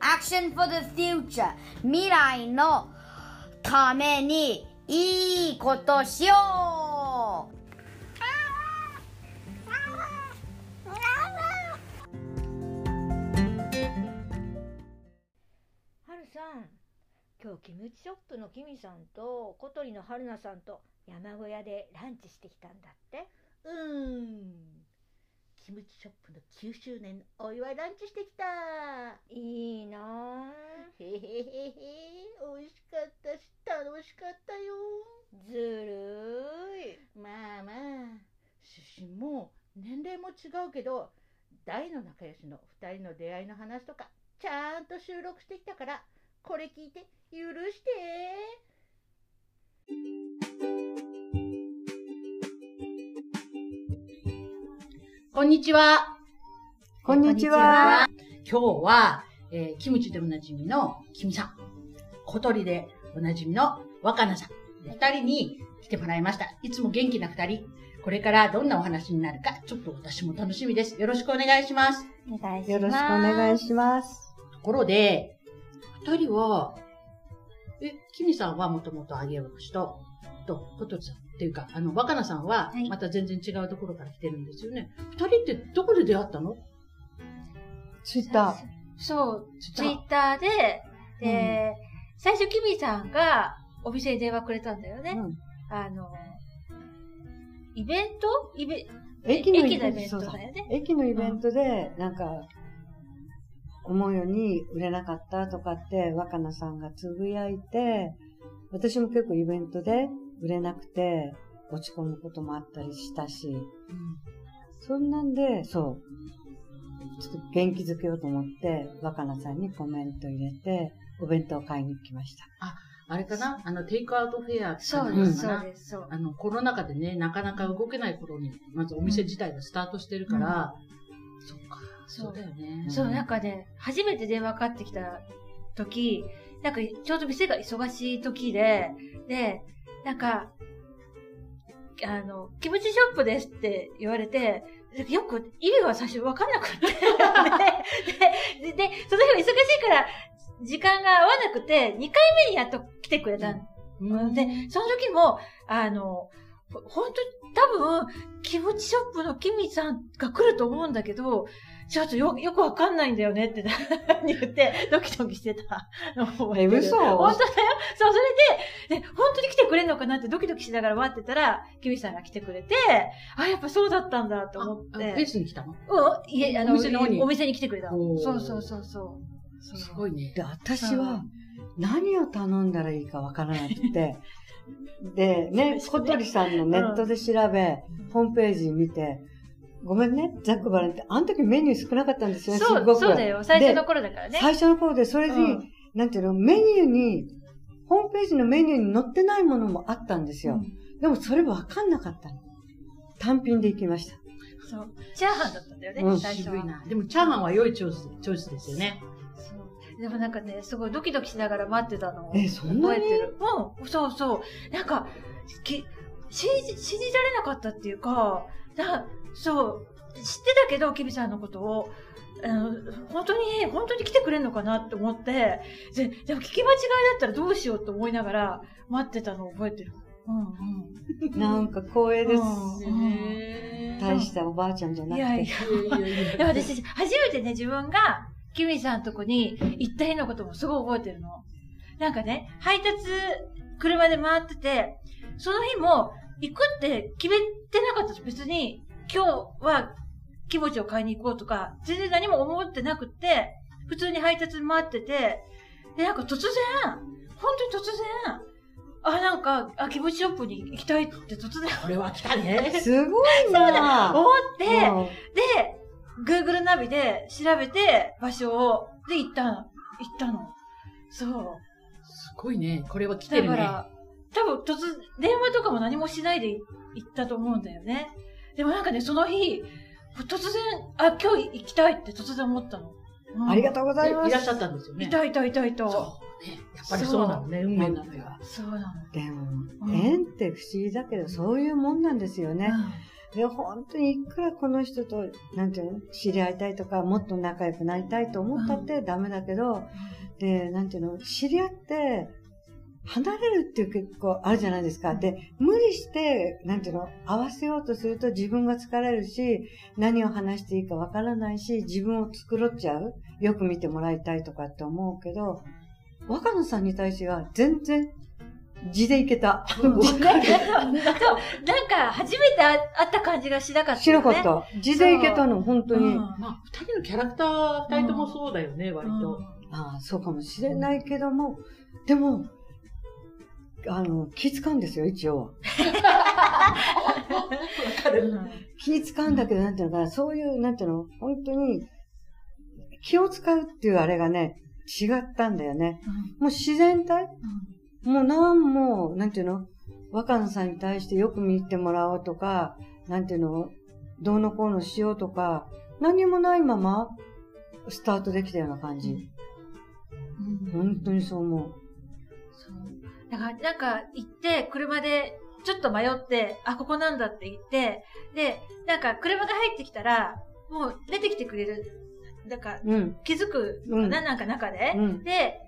Action for the future. 未来のためにいいことしよう。はるさん今日キムチショップのキミさんと小鳥の春菜さんと山小屋でランチしてきたんだって。うーん。キムチショップの9周年のお祝いランチしてきた。いいなあへへへへ。美味しかったし、楽しかったよ。ずるいまあまあ、出身も年齢も違うけど、大の仲良しの2人の出会いの話とか、ちゃんと収録してきたから、これ聞いて許して。こんにちは。こんにちは。今日は、えーキムチでおなじみのキムさん、小鳥でおなじみの若菜さん、二人に来てもらいました。いつも元気な二人。これからどんなお話になるか、ちょっと私も楽しみです。よろしくお願いします。お願いしますよろしくお願いします。ところで、二人は、え、キミさんはもともと揚げおろしと、と、小鳥さんっていうか、あの、若菜さんははい、また全然違うところから来てるんですよね。二、人ってどこで出会ったの？ツイッタそうツイッター。でで、最初キミさんがお店に電話くれたんだよね、ー。うん。あのイベント？イベ駅のイベント。だよね。駅のイベントで、なんか、思うように売れなかったとかって若菜さんがつぶやいて、私も結構イベントで売れなくて落ち込むこともあったりしたし、そんなんで、そう、ちょっと元気づけようと思って、若菜さんにコメント入れて、お弁当を買いに来ました。あれかな？あの、テイクアウトフェアってそういうのです、かな？そうです。そうあの、コロナ禍でね、なかなか動けない頃に、まずお店自体がスタートしてるから、そっか、そうそうだよね。そう、なんかね、初めて電話かかってきた時、なんかちょうど店が忙しい時で、で、なんか、あの、キムチショップですって言われて、よく意味が最初分かんなくて。で、で、で、その日は忙しいから、時間が合わなくて、2回目にやっと来てくれたんうんで、その時も、あの、ほ本当多分、キムチショップのキミさんが来ると思うんだけど、ちょっとよ、よくわかんないんだよねって言って、ドキドキしてた。のを覚え嘘？本当だよ。そう、それで、で、本当に来てくれるのかなってドキドキしながら待ってたら、キミさんが来てくれて、あ、やっぱそうだったんだと思っああフェて。スに来たの？うん、いえ、あの、お店の方に？お店に来てくれたそうそうそうそう。すごいね。で、私は何を頼んだらいいかわからなくて、で、ね、小鳥さんのネットで調べ、ホームページ見て、ごめんね、ザックバレンって、あの時メニュー少なかったんですよね、そう、すごく。そうだよ。最初の頃だからね。最初の頃で、それに、うんなんていうの、メニューに、ホームページのメニューに載ってないものもあったんですよ。でもそれわかんなかったの。単品で行きました。そう。チャーハンだったんだよね、うん最初は。でも、チャーハンは良いチョイス、チョイスですよね。そう。でもなんかね、すごいドキドキしながら待ってたのをえそんなに？覚えてる。うん、そうそう。なんか、き信じ、信じられなかったっていうか、だそう、知ってたけど、キビさんのことを、あの、本当に、本当に来てくれるのかなって思って、で、でも聞き間違いだったらどうしようと思いながら待ってたのを覚えてる。うんうん。なんか光栄です。うんへ大したおばあちゃんじゃなくて。いやいや。いや私、初めてね、自分が、キミさんとこに行った日のこともすごい覚えてるの。なんかね、配達、車で回ってて、その日も、行くって決めてなかったです。別に、今日は、キムチを買いに行こうとか、全然何も思ってなくって、普通に配達回ってて、で、なんか突然、本当に突然、あ、なんか、あ、キムチショップに行きたいって突然これは来たね。すごいな思って、うんで、Google ナビで調べて、場所を、で、行ったの。行ったの。そう。すごいね。これは来てるね。だから、多分突、電話とかも何もしないで行ったと思うんだよね。でもなんかね、その日、突然、あ、今日行きたいって突然思ったの。うんありがとうございます。いらっしゃったんですよね。いたいたいたいた。そう。やっぱりそうなのね、運命なのよ。そうなの。でも、うん縁って不思議だけど、そういうもんなんですよね。で、本当にいくらこの人と、なんていうの、知り合いたいとか、もっと仲良くなりたいと思ったってダメだけど、で、なんていうの、知り合って、離れるっていう結構あるじゃないですか。で、無理して、なんていうの、合わせようとすると自分が疲れるし、何を話していいかわからないし、自分を繕っちゃう。よく見てもらいたいとかって思うけど、若野さんに対しては全然、地でいけた。うんなんか、なんか初めて会った感じがしなかったね。なかった。地でいけたの、本当に。うんまあ、二人のキャラクター、二人ともそうだよね、割と。ああ、そうかもしれないけども、でも、あの、気使うんですよ、一応。気使うんだけど、なんていうのかな、そういう、なんていうの、本当に、気を使うっていうあれがね、違ったんだよね。もう自然体？もうなんも、なんていうの？若菜さんに対してよく見てもらおうとか、なんていうの？どうのこうのしようとか、何もないまま、スタートできたような感じ。うん本当にそう思う。だから、なんか、行って、車で、ちょっと迷って、あ、ここなんだって言って、で、なんか、車が入ってきたら、もう出てきてくれる。なんか、うん。気づくのかな、なんか中で。うん。で、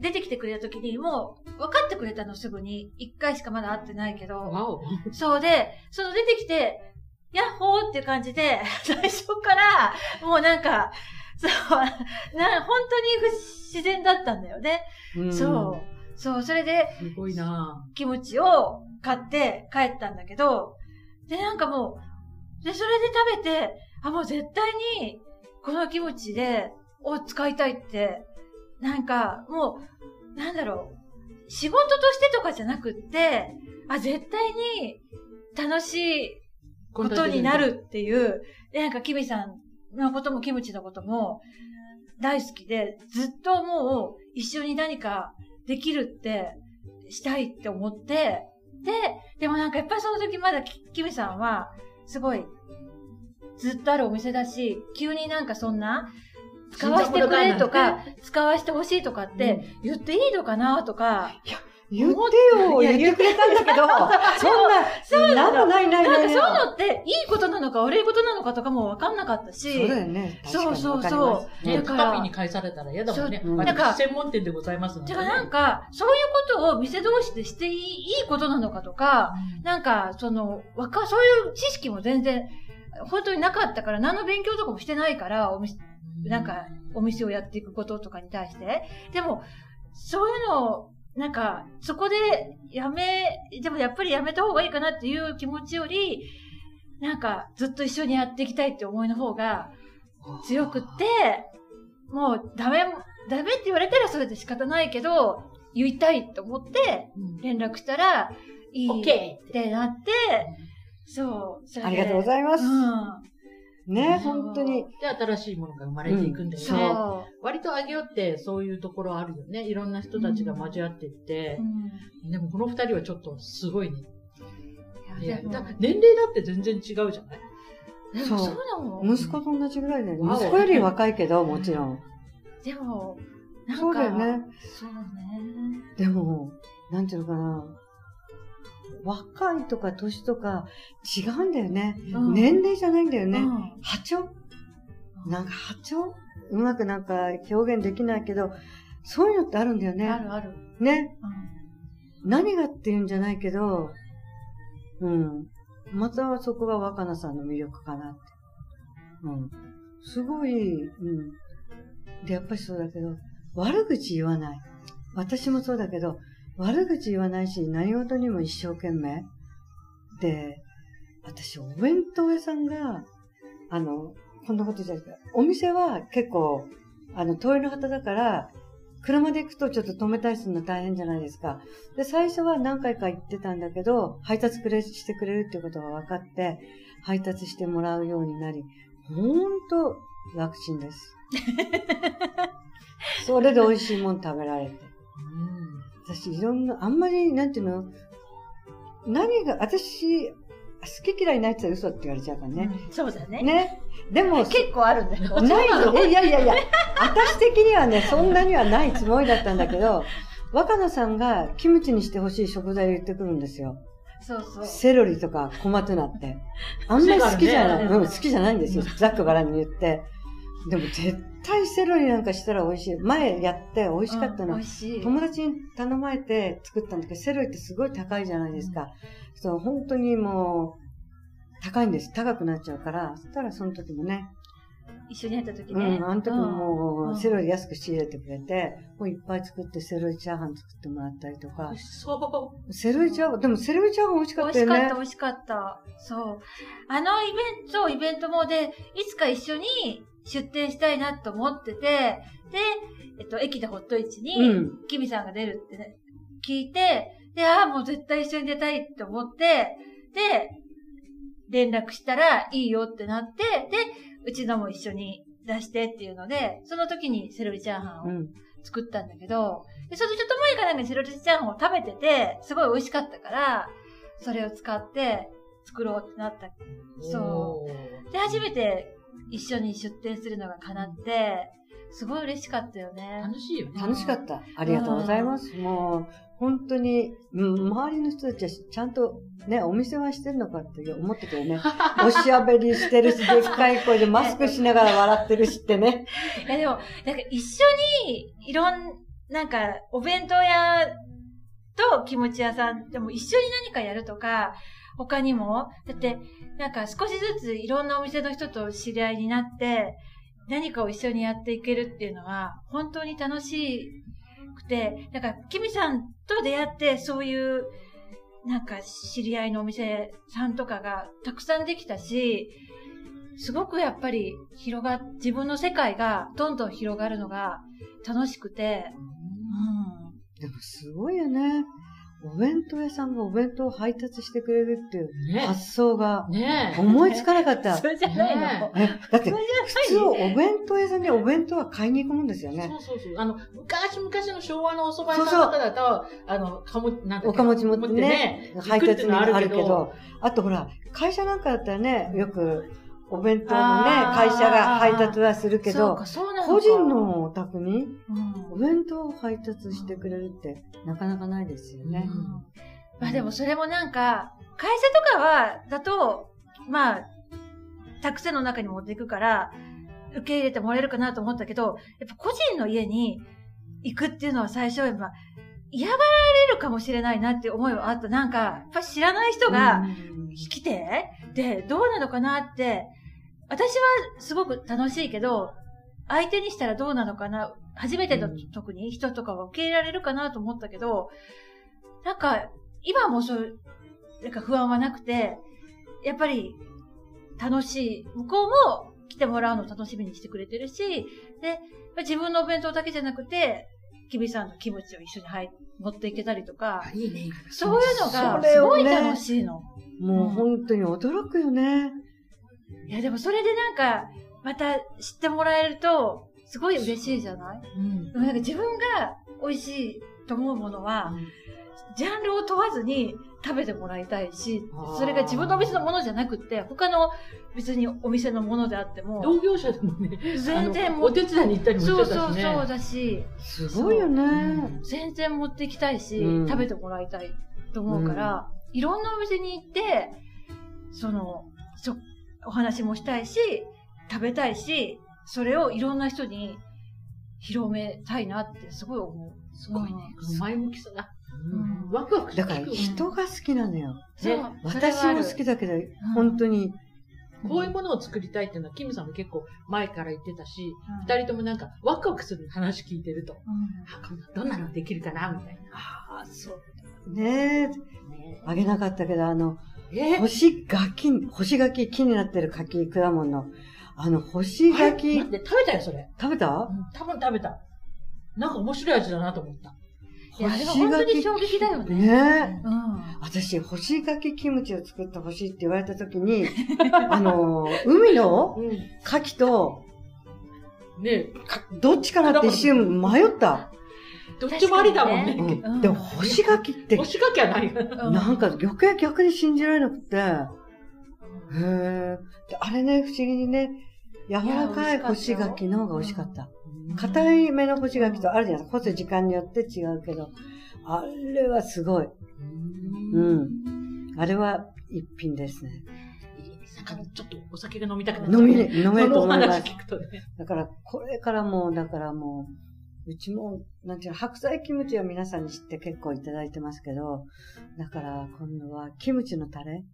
出てきてくれた時に、もう、分かってくれたの、すぐに。一回しかまだ会ってないけど。そうで、その出てきて、ヤッホーっていう感じで、最初から、もうなんか、そう、な、本当に不自然だったんだよね。うんそう。そう、それで、すごいな。キムチを買って帰ったんだけど、で、なんかもう、で、それで食べて、あ、もう絶対に、このキムチで、を使いたいって、なんか、もう、なんだろう、仕事としてとかじゃなくって、あ、絶対に楽しいことになるっていう、で、なんか、キミさんのことも、キムチのことも、大好きで、ずっともう、一緒に何かできるって、したいって思って、で、でもなんかやっぱりその時まだキキミさんは、すごい、ずっとあるお店だし、急になんかそんな、使わせてくれとか、使わせてほしいとかって言っていいのかなとか、言ってよいや言ってくれたんだけど、そんな、なんもないないないなんかそういうのっていいことなのか悪いことなのかとかもわかんなかったし、そうだよね。確かにそうそう。わかりそうます。ね、だからに返されたら嫌だもんね。そう。私なんか専門店でございますので、ね。てかなんか、そういうことを店同士でしていいいいことなのかとか、なんか、その、わか、そういう知識も全然、本当になかったから、何の勉強とかもしてないから、お店、なんか、お店をやっていくこととかに対して。でも、そういうのを、なんか、そこでやめ、でもやっぱりやめた方がいいかなっていう気持ちより、なんか、ずっと一緒にやっていきたいって思いの方が強くって、もうダメ、ダメって言われたらそれで仕方ないけど、言いたいと思ってうん連絡したら、いいってなって、そう、それでありがとうございます。うん。ね、本当に。で、新しいものが生まれていくんだよね。そうそ割とあげようってそういうところあるよね。いろんな人たちが交わってってう。ん。でもこの二人はちょっとすごいね。いや、でも、だ年齢だって全然違うじゃない？そうそうだもん。息子と同じぐらいだよね。息子より若いけど、もちろん。でも、なんか、そうだよね。そうね。でも、なんていうのかな。若いとか年とか違うんだよね。うん年齢じゃないんだよね。うん波長？なんか波長？うまくなんか表現できないけど、そういうのってあるんだよね。あるある。ね。うん。何がっていうんじゃないけど、うん。またそこが若菜さんの魅力かなって。うん。すごい、うん。で、やっぱりそうだけど、悪口言わない。私もそうだけど、悪口言わないし、何事にも一生懸命。で、私、お弁当屋さんが、あの、こんなことじゃないけど、お店は結構、あの、遠いの方だから、車で行くとちょっと止めたりするの大変じゃないですか。で、最初は何回か行ってたんだけど、配達くれ、してくれるっていうことが分かって、配達してもらうようになり、ほんと楽ちんです。それで美味しいもん食べられて。私、いろんな、あんまり、なんていうの、何が、私、好き嫌いないって言ったら嘘って言われちゃうからね。そうだね。ね。でも、結構あるんだよ。ないのえいやいやいや、私的にはね、そんなにはないつもりだったんだけど、若菜さんがキムチにしてほしい食材を言ってくるんですよ。そうそう。セロリとか小松菜って。あんまり好きじゃない。ねうん、好きじゃないんですよ。ざっくばらんに言って。でも絶対セロリなんかしたら美味しい。前やって美味しかったの。うん。友達に頼まれて作ったんだけど、セロリってすごい高いじゃないですか。そう、本当にもう、高いんです。高くなっちゃうから、そしたらその時もね、一緒にやった時うね。ん、あの時ももう、うんセロリ安く仕入れてくれて、もういっぱい作ってセロリチャーハン作ってもらったりとか、そう。セロリチャーハン、でもセロリチャーハン美味しかったよね美味しかった、。美味しかった。そう。あのイベント、イベントもで、いつか一緒に出店したいなと思ってて、で、えっと、駅でホットイッチうに、ん。キミさんが出るってね、聞いて、で、ああ、もう絶対一緒に出たいって思って、で、連絡したらいいよってなって、で、うちのも一緒に出してっていうので、その時にセロリチャーハンをうん。作ったんだけど、で、そのちょっと前からなんかセロリチャーハンを食べてて、すごい美味しかったから、それを使って作ろうってなった。そう。で、初めて一緒に出店するのが叶って、すごい嬉しかったよね。楽しいよね。楽しかった。ありがとうございます。もう、本当に、うん周りの人たちはちゃんとね、お店はしてるのかって思ってたよね。おしゃべりしてるし、でっかい声でマスクしながら笑ってるしってね。いやでも、なんか一緒に、いろん、なんか、お弁当屋とキムチ屋さんでも一緒に何かやるとか、他にも、だって、なんか少しずついろんなお店の人と知り合いになって、何かを一緒にやっていけるっていうのは、本当に楽しくて、なんか、キミさんと出会って、そういう、なんか、知り合いのお店さんとかがたくさんできたし、すごくやっぱり広が、自分の世界がどんどん広がるのが楽しくて、うでもすごいよね。お弁当屋さんがお弁当を配達してくれるっていうね発想が。思いつかなかっん。た。それじゃないの。だって普通お弁当屋さんにお弁当は買いに行くもんですよね。そうそうそう。あの、昔々の昭和のお蕎麦屋さん方だと、あの、かも、なんだっけおかもち持ってね、配達にあるけど、あとほら、会社なんかだったらね、よくお弁当のね、会社が配達はするけどそうか、、そうなのか個人、のお宅にうんお弁当を配達してくれるってなかなかないですよね。うんまあでもそれもなんか、会社とかは、だと、まあ、たくさんの中に持っていくから、受け入れてもらえるかなと思ったけど、やっぱ個人の家に行くっていうのは最初は、まあ、嫌がられるかもしれないなって思いはあった。なんか、やっぱ知らない人がうん来て、で、どうなのかなって、私はすごく楽しいけど、相手にしたらどうなのかな？初めてのうん特に人とかは受け入れられるかなと思ったけど、なんか、今もそう、なんか不安はなくて、やっぱり楽しい。向こうも来てもらうのを楽しみにしてくれてるし、で、自分のお弁当だけじゃなくて、キビさんのキムチを一緒に入持っていけたりとかあ、いいね。そういうのがすごい楽しいの。もう本当に驚くよね。いや、でもそれでなんか、また知ってもらえると、すごい嬉しいじゃない？うん。でもなんか自分が美味しいと思うものは、ジャンルを問わずに食べてもらいたいしそれが自分のお店のものじゃなくって、他の別にお店のものであっても、同業者でもね、全然お手伝いに行ったりもしてそうそう。そうだし、すごいよね。全然持っていきたいし、うん食べてもらいたいと思うから、いろんなお店に行って、その、そお話もしたいし、食べたいし、それをいろんな人に広めたいなってすごい思う。すごいね。前向きさが。うんワクワクだから人が好きなのよ。私も好きだけど、本当に。こういうものを作りたいっていうのは、キムさんも結構前から言ってたし、二二人ともなんかワクワクする話聞いてると、うんあこんなどんなのできるかなみたいな。ああ、そう。ねえ、ねあげなかったけど、あの、え？干し柿、干し柿、木になってる柿、果物の。あの、干し柿、待って、食べたよ、それ。食べた？うん多分食べた。なんか面白い味だなと思った。いや、あれは本当に衝撃だよね。ねえ。うん。私、干し柿キムチを作ってほしいって言われたときに、あの、海のうん。牡蠣と、ねかどっちかなって一瞬迷った。どっちもありだもんね。うんうんでも、干し柿って干、し柿はない。うんなんか余計逆に信じられなくて、うんへえ。であれね、不思議にね、柔らかい干し柿の方が美味しかった。硬いめの干し柿とあるじゃないですか。干す時間によって違うけど、あれはすごい。うん。あれは一品ですね。なんかちょっとお酒が飲みたくなっちゃう飲みれ、飲めると思います話。聞くとね。だから、これからもう、だからもう、うちも、なんていうの、白菜キムチは皆さんに知って結構いただいてますけど、だから今度はキムチのタレ、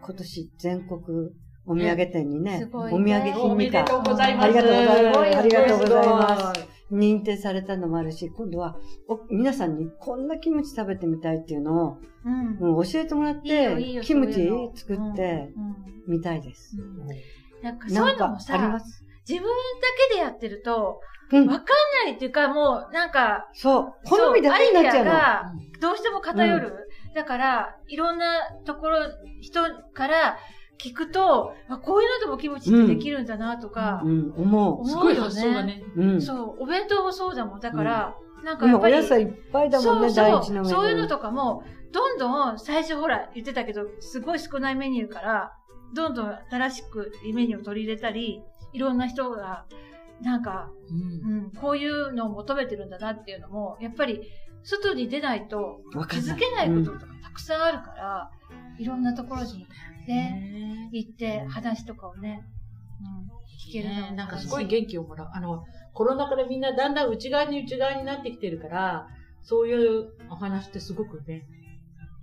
今年全国お土産店にね、すごいお土ね産品みかおめでとうございます。ありがとうございますありがとうございます認定されたのもあるし、今度はお皆さんにこんなキムチ食べてみたいっていうのを、うん。うん教えてもらっいいよいいキムチ作ってうんみたいです。うんなんかそうないうのもさ、あります？自分だけでやってると、うんわかんないっていうか、もう、なんか、そう。好みだけになっちゃうの。がどうしても偏る。だから、いろんなところ、人から聞くと、あこういうのでもキムチってできるんだなとか、うん、思う。すごい発想だね。うん。そう、お弁当もそうだもん。だから、なんかやっぱり、お野菜いっぱいだもんね、そうそう。そういうのとかも、どんどん、最初ほら、言ってたけど、すごい少ないメニューから、どんどん新しくメニューを取り入れたり、いろんな人が、なんか、うんうん、こういうのを求めてるんだなっていうのも、やっぱり、外に出ないと気づけないこととかたくさんあるから、いろんなところにね、ね行って話とかをね、うん、聞けるのもねなんかすごい元気をもらう。あの、コロナ禍でみんなだんだん内側に内側になってきてるから、そういうお話ってすごくね、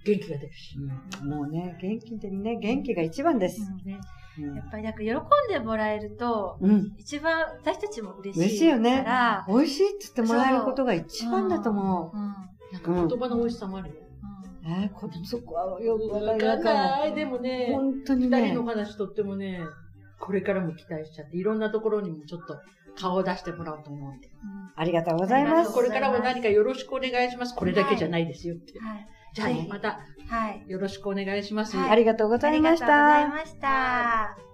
元気が出るし。うんもうね、元気でね、元気が一番です。うんね、うんやっぱりなんか喜んでもらえると、うん。一番私たちも嬉しい嬉しいよねから、美味しいって言ってもらえることが一番だと思うん。なんか言葉の美味しさもあるよ。う。えー、こそこはよくわわかんかんなないい。でもね、本当にね二人の。話とってもね、これからも期待しちゃって、いろんなところにもちょっと顔を出してもらおうと思うんで。ありがとうございます。これからも何かよろしくお願いします。これだけじゃないですよって。はい。じゃあまたはい。よろしくお願いします。はいありがとうございましありがとうございた。ました。